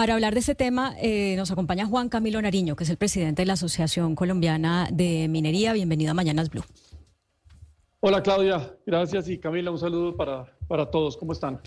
Para hablar de ese tema eh, nos acompaña Juan Camilo Nariño, que es el presidente de la Asociación Colombiana de Minería. Bienvenido a Mañanas Blue. Hola Claudia, gracias y Camila, un saludo para, para todos. ¿Cómo están?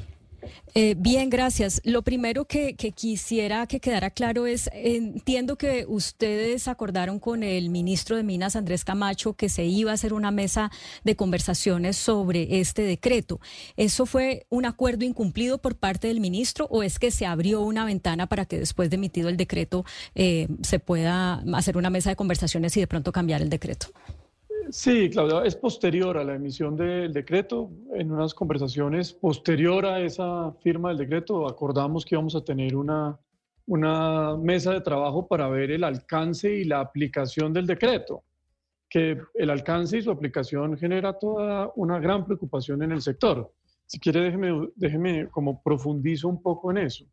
Eh, bien, gracias. Lo primero que, quisiera que quedara claro es, entiendo que ustedes acordaron con el ministro de Minas, Andrés Camacho, que se iba a hacer una mesa de conversaciones sobre este decreto. ¿Eso fue un acuerdo incumplido por parte del ministro o es que se abrió una ventana para que después de emitido el decreto eh, se pueda hacer una mesa de conversaciones y de pronto cambiar el decreto? Sí, Claudia, es posterior a la emisión del decreto. En unas conversaciones posterior a esa firma del decreto, acordamos que íbamos a tener una, una mesa de trabajo para ver el alcance y la aplicación del decreto, que el alcance y su aplicación genera toda una gran preocupación en el sector. Si quiere, déjeme, déjeme como profundizo un poco en eso.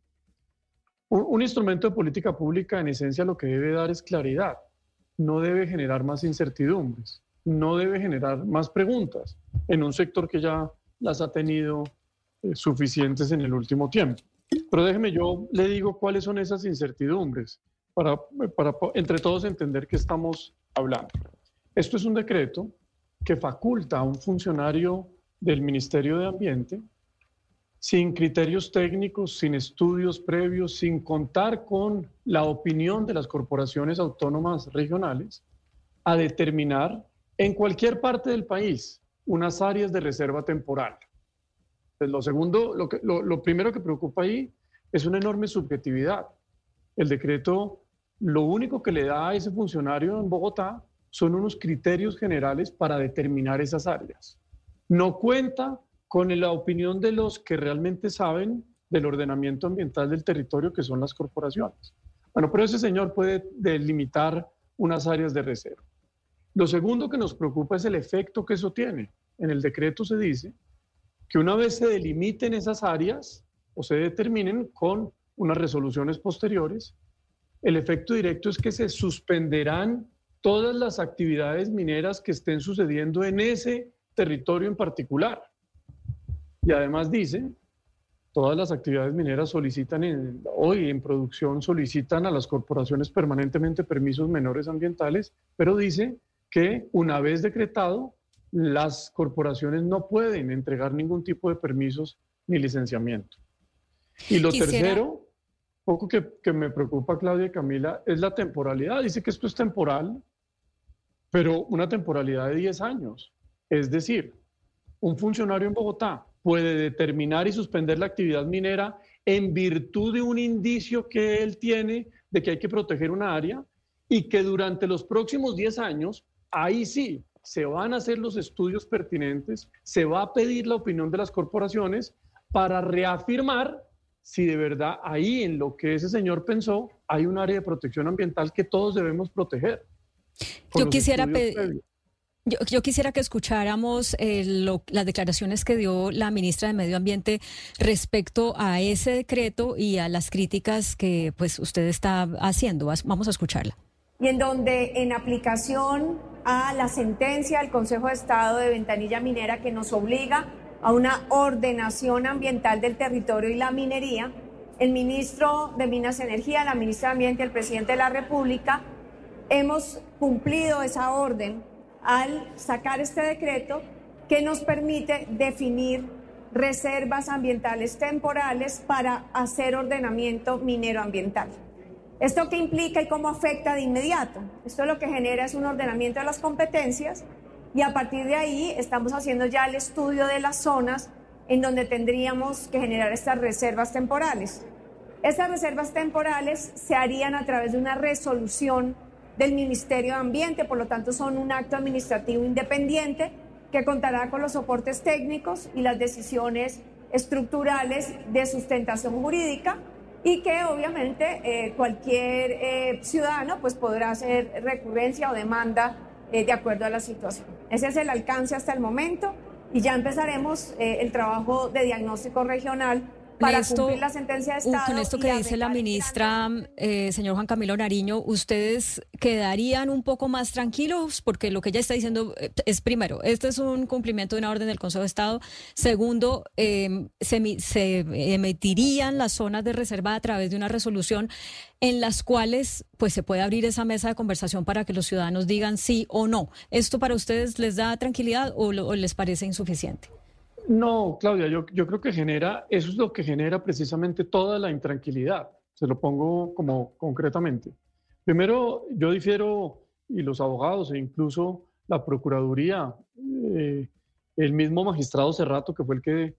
Un, un instrumento de política pública, en esencia, lo que debe dar es claridad, no debe generar más incertidumbres no debe generar más preguntas en un sector que ya las ha tenido eh, suficientes en el último tiempo. Pero déjeme, yo le digo cuáles son esas incertidumbres para, para entre todos entender qué estamos hablando. Esto es un decreto que faculta a un funcionario del Ministerio de Ambiente sin criterios técnicos, sin estudios previos, sin contar con la opinión de las corporaciones autónomas regionales, a determinar en cualquier parte del país unas áreas de reserva temporal. Pues lo segundo, lo, lo, primero que preocupa ahí es una enorme subjetividad. El decreto, lo único que le da a ese funcionario en Bogotá son unos criterios generales para determinar esas áreas. No cuenta con la opinión de los que realmente saben del ordenamiento ambiental del territorio, que son las corporaciones. Bueno, pero ese señor puede delimitar unas áreas de reserva. Lo segundo que nos preocupa es el efecto que eso tiene. En el decreto se dice que una vez se delimiten esas áreas o se determinen con unas resoluciones posteriores, el efecto directo es que se suspenderán todas las actividades mineras que estén sucediendo en ese territorio en particular. Y además dice, todas las actividades mineras solicitan hoy en producción solicitan a las corporaciones permanentemente permisos menores ambientales, pero dice que una vez decretado, las corporaciones no pueden entregar ningún tipo de permisos ni licenciamiento. Y lo tercero, poco que, que, me preocupa, Claudia y Camila, es la temporalidad. Dice que esto es temporal, pero una temporalidad de 10 años. Es decir, un funcionario en Bogotá puede determinar y suspender la actividad minera en virtud de un indicio que él tiene de que hay que proteger una área y que durante los próximos 10 años ahí sí se van a hacer los estudios pertinentes, se va a pedir la opinión de las corporaciones para reafirmar si de verdad ahí en lo que ese señor pensó hay un área de protección ambiental que todos debemos proteger. Yo quisiera pedir... Yo, quisiera que escucháramos eh, las declaraciones que dio la ministra de Medio Ambiente respecto a ese decreto y a las críticas que pues usted está haciendo. Vamos a escucharla. Y en donde en aplicación a la sentencia del Consejo de Estado de Ventanilla Minera que nos obliga a una ordenación ambiental del territorio y la minería, el ministro de Minas y Energía, la ministra de Ambiente el presidente de la República hemos cumplido esa orden al sacar este decreto que nos permite definir reservas ambientales temporales para hacer ordenamiento minero ambiental. ¿Esto qué implica y cómo afecta de inmediato? Esto lo que genera es un ordenamiento de las competencias y a partir de ahí estamos haciendo ya el estudio de las zonas en donde tendríamos que generar estas reservas temporales. Estas reservas temporales se harían a través de una resolución del Ministerio de Ambiente, por lo tanto son un acto administrativo independiente que contará con los soportes técnicos y las decisiones estructurales de sustentación jurídica y que obviamente eh, cualquier eh, ciudadano pues podrá hacer recurrencia o demanda eh, de acuerdo a la situación. Ese es el alcance hasta el momento y ya empezaremos el trabajo de diagnóstico regional para cumplir la sentencia de Estado. Con esto que dice la ministra, eh, señor Juan Camilo Nariño, ¿ustedes quedarían un poco más tranquilos? Porque lo que ella está diciendo eh, es, primero, este es un cumplimiento de una orden del Consejo de Estado. Segundo, em, se, se emitirían las zonas de reserva a través de una resolución en las cuales pues se puede abrir esa mesa de conversación para que los ciudadanos digan sí o no. ¿Esto para ustedes les da tranquilidad o, les parece insuficiente? No, Claudia, yo, creo que genera, eso es lo que genera precisamente toda la intranquilidad. Se lo pongo como concretamente. Primero, yo difiero, y los abogados e incluso la Procuraduría, eh, el mismo magistrado Cerrato, que fue el que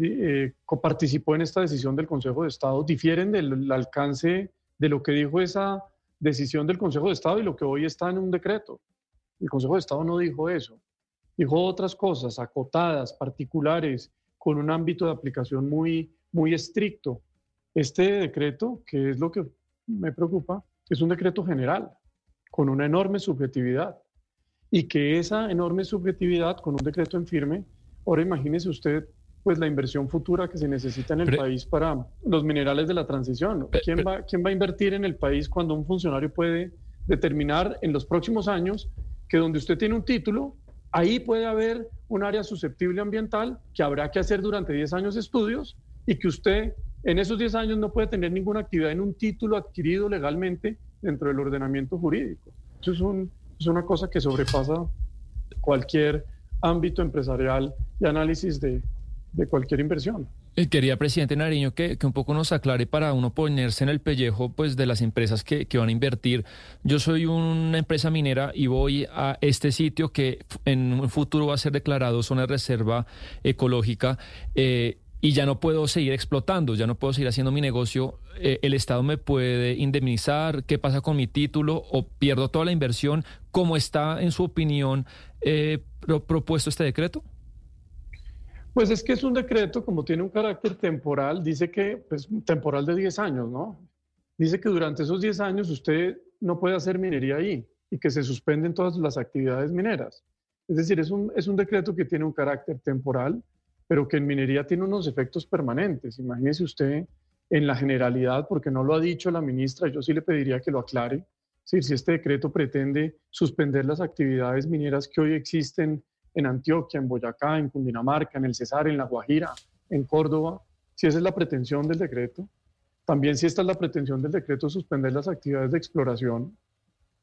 eh, participó en esta decisión del Consejo de Estado difieren del alcance de lo que dijo esa decisión del Consejo de Estado y lo que hoy está en un decreto. El Consejo de Estado no dijo eso. Dijo otras cosas acotadas, particulares, con un ámbito de aplicación muy, muy estricto. Este decreto, que es lo que me preocupa, es un decreto general, con una enorme subjetividad. Y que esa enorme subjetividad, con un decreto en firme, ahora imagínese usted pues la inversión futura que se necesita en el país para los minerales de la transición. ¿Quién, va, ¿Quién va a invertir en el país cuando un funcionario puede determinar en los próximos años que donde usted tiene un título, ahí puede haber un área susceptible ambiental que habrá que hacer durante 10 años estudios y que usted en esos 10 años no puede tener ninguna actividad en un título adquirido legalmente dentro del ordenamiento jurídico. Eso es, un, es una cosa que sobrepasa cualquier ámbito empresarial y análisis de cualquier inversión. Eh, quería, presidente Nariño, que, un poco nos aclare para uno ponerse en el pellejo pues, de las empresas que, van a invertir. Yo soy una empresa minera y voy a este sitio que en un futuro va a ser declarado zona de reserva ecológica. Eh, y ya no puedo seguir explotando, ya no puedo seguir haciendo mi negocio, eh, el Estado me puede indemnizar, qué pasa con mi título o pierdo toda la inversión, ¿cómo está en su opinión propuesto este decreto? Pues es que es un decreto, como tiene un carácter temporal, dice que, pues temporal de 10 años, ¿no? Dice que durante esos 10 años usted no puede hacer minería ahí y que se suspenden todas las actividades mineras. Es decir, es un, es un decreto que tiene un carácter temporal, pero que en minería tiene unos efectos permanentes. Imagínese usted en la generalidad, porque no lo ha dicho la ministra, yo sí le pediría que lo aclare. si este decreto pretende suspender las actividades mineras que hoy existen en Antioquia, en Boyacá, en Cundinamarca, en el Cesar, en La Guajira, en Córdoba, si esa es la pretensión del decreto. También si esta es la pretensión del decreto, suspender las actividades de exploración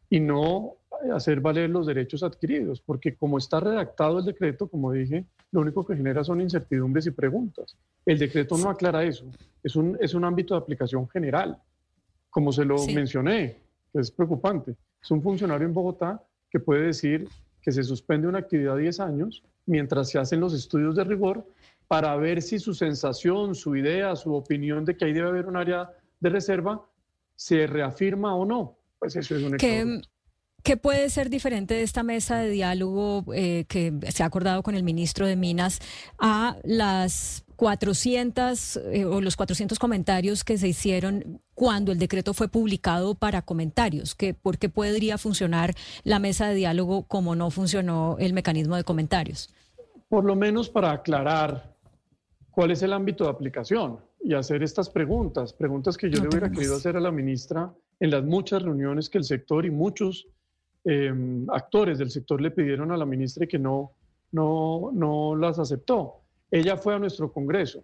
y no hacer valer los derechos adquiridos, porque como está redactado el decreto, como dije, lo único que genera son incertidumbres y preguntas. El decreto no aclara eso, es un, es un ámbito de aplicación general, como se lo mencioné, que es preocupante. Es un funcionario en Bogotá que puede decir que se suspende una actividad 10 años mientras se hacen los estudios de rigor para ver si su sensación, su idea, su opinión de que ahí debe haber un área de reserva se reafirma o no. Pues eso es un ¿Qué, ¿Qué puede ser diferente de esta mesa de diálogo eh, que se ha acordado con el ministro de Minas a las 400 eh, o los 400 comentarios que se hicieron cuando el decreto fue publicado para comentarios, que por qué podría funcionar la mesa de diálogo como no funcionó el mecanismo de comentarios. Por lo menos para aclarar cuál es el ámbito de aplicación y hacer estas preguntas, preguntas que yo le hubiera querido hacer a la ministra en las muchas reuniones que el sector y muchos em, actores del sector le pidieron a la ministra que no, no, no las aceptó. Ella fue a nuestro Congreso,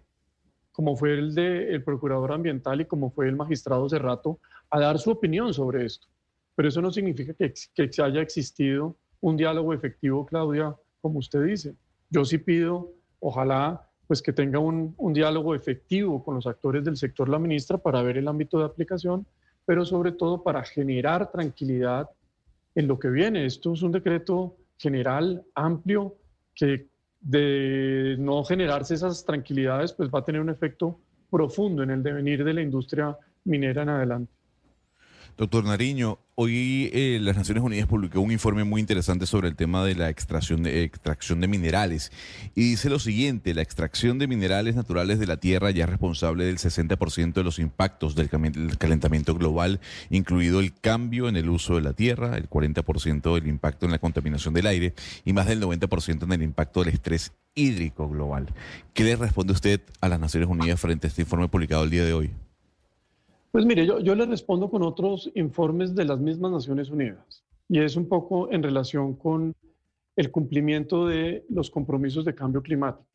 como fue el del Procurador Ambiental y como fue el magistrado Cerrato, a dar su opinión sobre esto. Pero eso no significa que, que haya existido un diálogo efectivo, Claudia, como usted dice. Yo sí pido, ojalá, pues que tenga un, un diálogo efectivo con los actores del sector, la ministra, para ver el ámbito de aplicación, pero sobre todo para generar tranquilidad en lo que viene. Esto es un decreto general, amplio, que de no generarse esas tranquilidades, pues va a tener un efecto profundo en el devenir de la industria minera en adelante. Doctor Nariño, hoy eh, las Naciones Unidas publicó un informe muy interesante sobre el tema de la extracción de, extracción de minerales y dice lo siguiente, la extracción de minerales naturales de la Tierra ya es responsable del 60% de los impactos del calentamiento global, incluido el cambio en el uso de la Tierra, el 40% del impacto en la contaminación del aire y más del 90% en el impacto del estrés hídrico global. ¿Qué le responde usted a las Naciones Unidas frente a este informe publicado el día de hoy? Pues mire, yo, yo le respondo con otros informes de las mismas Naciones Unidas y es un poco en relación con el cumplimiento de los compromisos de cambio climático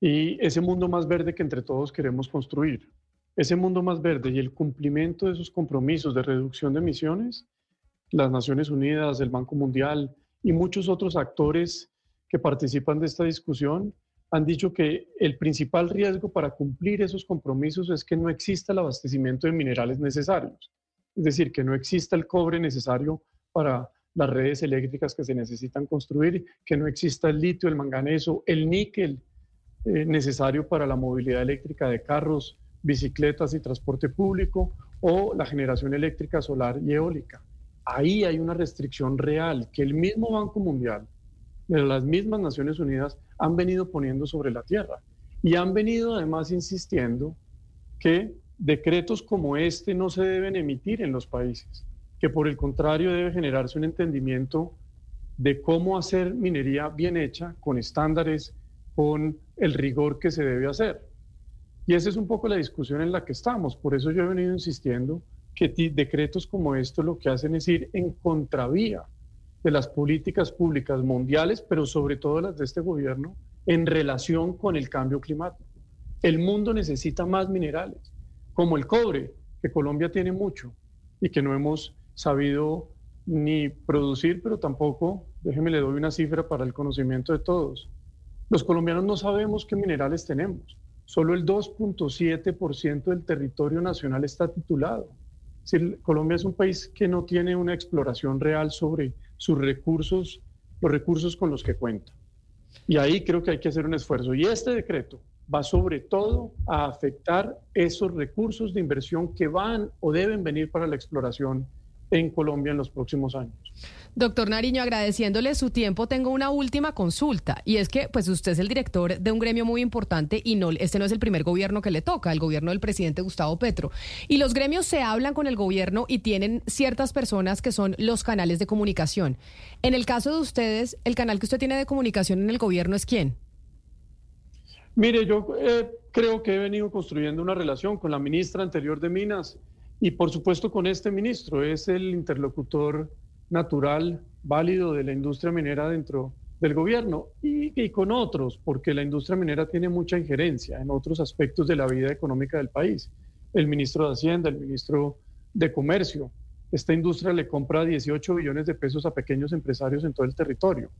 y ese mundo más verde que entre todos queremos construir. Ese mundo más verde y el cumplimiento de esos compromisos de reducción de emisiones, las Naciones Unidas, el Banco Mundial y muchos otros actores que participan de esta discusión han dicho que el principal riesgo para cumplir esos compromisos es que no exista el abastecimiento de minerales necesarios. Es decir, que no exista el cobre necesario para las redes eléctricas que se necesitan construir, que no exista el litio, el manganeso, el níquel eh, necesario para la movilidad eléctrica de carros, bicicletas y transporte público o la generación eléctrica solar y eólica. Ahí hay una restricción real que el mismo Banco Mundial, de las mismas Naciones Unidas, han venido poniendo sobre la tierra. Y han venido además insistiendo que decretos como este no se deben emitir en los países, que por el contrario debe generarse un entendimiento de cómo hacer minería bien hecha, con estándares, con el rigor que se debe hacer. Y esa es un poco la discusión en la que estamos. Por eso yo he venido insistiendo que decretos como estos lo que hacen es ir en contravía de las políticas públicas mundiales, pero sobre todo las de este gobierno, en relación con el cambio climático. El mundo necesita más minerales, como el cobre, que Colombia tiene mucho y que no hemos sabido ni producir, pero tampoco, déjeme le doy una cifra para el conocimiento de todos. Los colombianos no sabemos qué minerales tenemos. Solo el 2.7% del territorio nacional está titulado. Colombia es un país que no tiene una exploración real sobre sus recursos, los recursos con los que cuenta. Y ahí creo que hay que hacer un esfuerzo. Y este decreto va sobre todo a afectar esos recursos de inversión que van o deben venir para la exploración en Colombia en los próximos años. Doctor Nariño, agradeciéndole su tiempo, tengo una última consulta y es que pues usted es el director de un gremio muy importante y no este no es el primer gobierno que le toca, el gobierno del presidente Gustavo Petro. Y los gremios se hablan con el gobierno y tienen ciertas personas que son los canales de comunicación. En el caso de ustedes, el canal que usted tiene de comunicación en el gobierno es quién? Mire, yo eh, creo que he venido construyendo una relación con la ministra anterior de Minas y por supuesto con este ministro, es el interlocutor natural, válido de la industria minera dentro del gobierno y, con otros, porque la industria minera tiene mucha injerencia en otros aspectos de la vida económica del país. El ministro de Hacienda, el ministro de Comercio. Esta industria le compra 18 billones de pesos a pequeños empresarios en todo el territorio.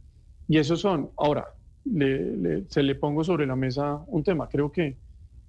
Y esos son, ahora, se le pongo sobre la mesa un tema. Creo que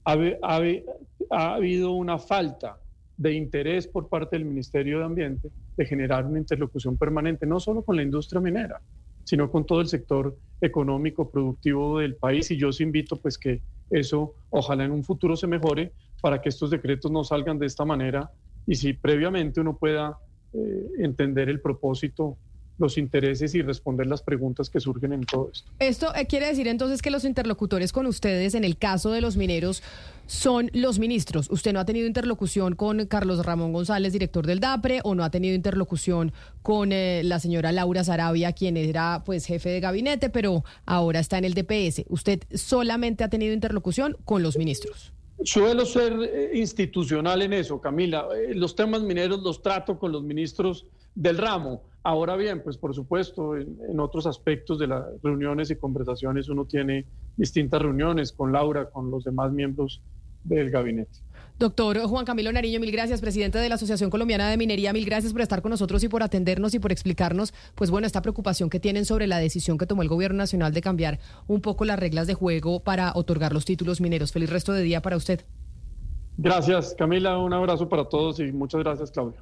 ha habido una falta de interés por parte del Ministerio de Ambiente de generar una interlocución permanente, no solo con la industria minera, sino con todo el sector económico, productivo del país. Y yo os invito pues que eso ojalá en un futuro se mejore para que estos decretos no salgan de esta manera y si previamente uno pueda eh, entender el propósito los intereses y responder las preguntas que surgen en todo esto. Esto eh, quiere decir entonces que los interlocutores con ustedes en el caso de los mineros son los ministros. ¿Usted no ha tenido interlocución con Carlos Ramón González, director del DAPRE, o no ha tenido interlocución con eh, la señora Laura Sarabia, quien era pues jefe de gabinete, pero ahora está en el DPS? ¿Usted solamente ha tenido interlocución con los ministros? Suelo ser eh, institucional en eso, Camila. Los temas mineros los trato con los ministros del ramo. Ahora bien, pues por supuesto, en, otros aspectos de las reuniones y conversaciones uno tiene distintas reuniones con Laura, con los demás miembros del gabinete. Doctor Juan Camilo Nariño, mil gracias, presidente de la Asociación Colombiana de Minería, mil gracias por estar con nosotros y por atendernos y por explicarnos, pues bueno, esta preocupación que tienen sobre la decisión que tomó el Gobierno Nacional de cambiar un poco las reglas de juego para otorgar los títulos mineros. Feliz resto de día para usted. Gracias, Camila. Un abrazo para todos y muchas gracias, Claudia.